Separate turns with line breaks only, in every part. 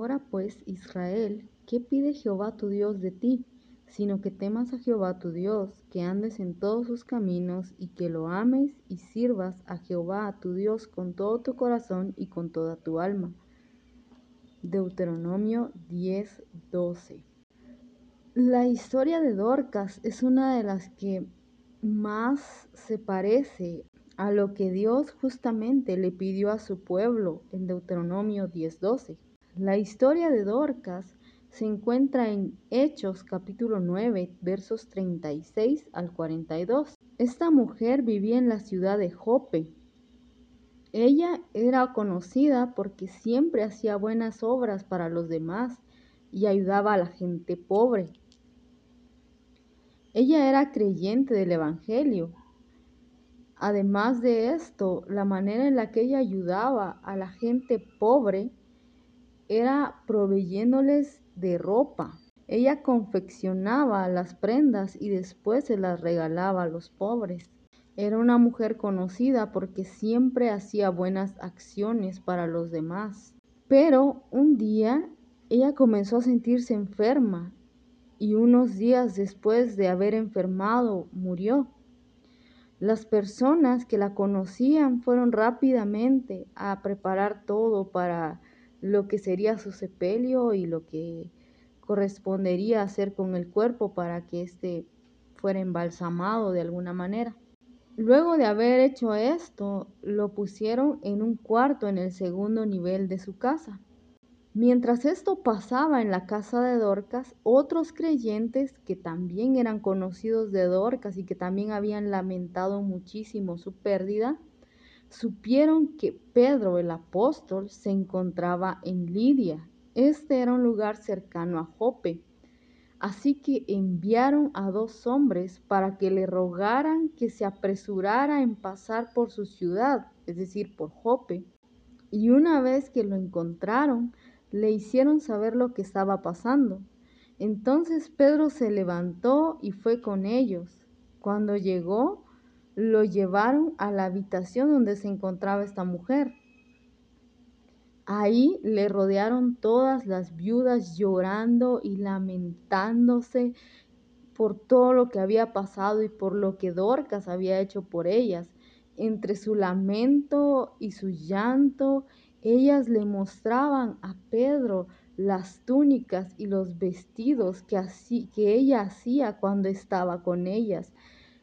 Ahora pues, Israel, ¿qué pide Jehová tu Dios de ti? Sino que temas a Jehová tu Dios, que andes en todos sus caminos y que lo ames y sirvas a Jehová tu Dios con todo tu corazón y con toda tu alma. Deuteronomio 10:12 La historia de Dorcas es una de las que más se parece a lo que Dios justamente le pidió a su pueblo en Deuteronomio 10:12. La historia de Dorcas se encuentra en Hechos capítulo 9 versos 36 al 42. Esta mujer vivía en la ciudad de Jope. Ella era conocida porque siempre hacía buenas obras para los demás y ayudaba a la gente pobre. Ella era creyente del Evangelio. Además de esto, la manera en la que ella ayudaba a la gente pobre era proveyéndoles de ropa. Ella confeccionaba las prendas y después se las regalaba a los pobres. Era una mujer conocida porque siempre hacía buenas acciones para los demás. Pero un día ella comenzó a sentirse enferma y unos días después de haber enfermado murió. Las personas que la conocían fueron rápidamente a preparar todo para lo que sería su sepelio y lo que correspondería hacer con el cuerpo para que éste fuera embalsamado de alguna manera. Luego de haber hecho esto, lo pusieron en un cuarto en el segundo nivel de su casa. Mientras esto pasaba en la casa de Dorcas, otros creyentes que también eran conocidos de Dorcas y que también habían lamentado muchísimo su pérdida, supieron que Pedro el apóstol se encontraba en Lidia. Este era un lugar cercano a Jope. Así que enviaron a dos hombres para que le rogaran que se apresurara en pasar por su ciudad, es decir, por Jope. Y una vez que lo encontraron, le hicieron saber lo que estaba pasando. Entonces Pedro se levantó y fue con ellos. Cuando llegó, lo llevaron a la habitación donde se encontraba esta mujer. Ahí le rodearon todas las viudas llorando y lamentándose por todo lo que había pasado y por lo que Dorcas había hecho por ellas. Entre su lamento y su llanto, ellas le mostraban a Pedro las túnicas y los vestidos que, que ella hacía cuando estaba con ellas.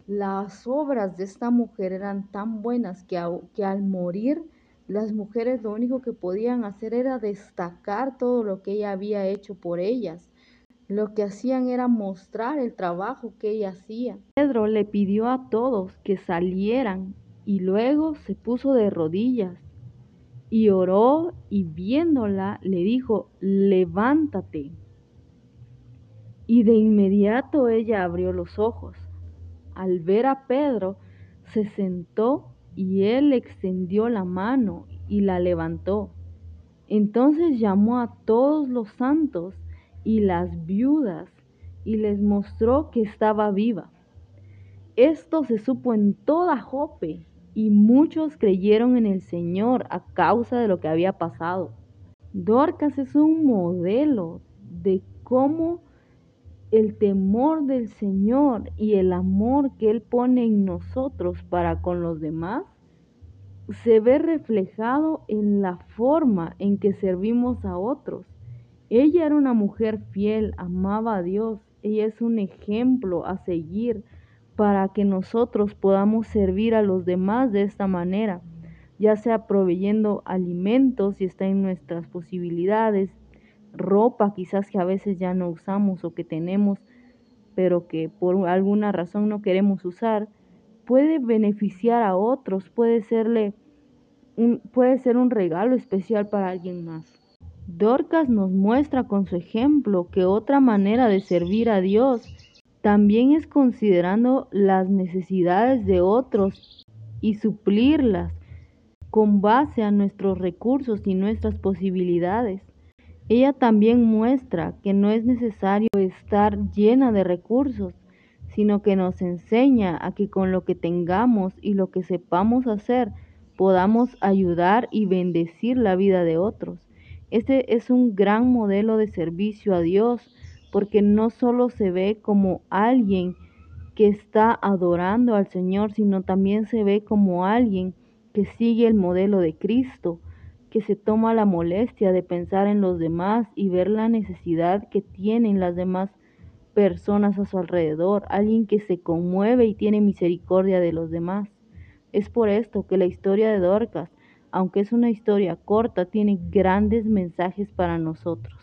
Las obras de esta mujer eran tan buenas que, al morir las mujeres lo único que podían hacer era destacar todo lo que ella había hecho por ellas. Lo que hacían era mostrar el trabajo que ella hacía. Pedro le pidió a todos que salieran y luego se puso de rodillas y oró y viéndola le dijo, levántate. Y de inmediato ella abrió los ojos al ver a Pedro, se sentó y él extendió la mano y la levantó. Entonces llamó a todos los santos y las viudas y les mostró que estaba viva. Esto se supo en toda Jope y muchos creyeron en el Señor a causa de lo que había pasado. Dorcas es un modelo de cómo el temor del Señor y el amor que Él pone en nosotros para con los demás se ve reflejado en la forma en que servimos a otros. Ella era una mujer fiel, amaba a Dios, ella es un ejemplo a seguir para que nosotros podamos servir a los demás de esta manera, ya sea proveyendo alimentos si está en nuestras posibilidades, ropa quizás que a veces ya no usamos o que tenemos, pero que por alguna razón no queremos usar, puede beneficiar a otros, puede serle un, puede ser un regalo especial para alguien más. Dorcas nos muestra con su ejemplo que otra manera de servir a Dios también es considerando las necesidades de otros y suplirlas con base a nuestros recursos y nuestras posibilidades. Ella también muestra que no es necesario estar llena de recursos, sino que nos enseña a que con lo que tengamos y lo que sepamos hacer, podamos ayudar y bendecir la vida de otros. Este es un gran modelo de servicio a Dios porque no solo se ve como alguien que está adorando al Señor, sino también se ve como alguien que sigue el modelo de Cristo, que se toma la molestia de pensar en los demás y ver la necesidad que tienen las demás personas a su alrededor, alguien que se conmueve y tiene misericordia de los demás. Es por esto que la historia de Dorcas, aunque es una historia corta, tiene grandes mensajes para nosotros.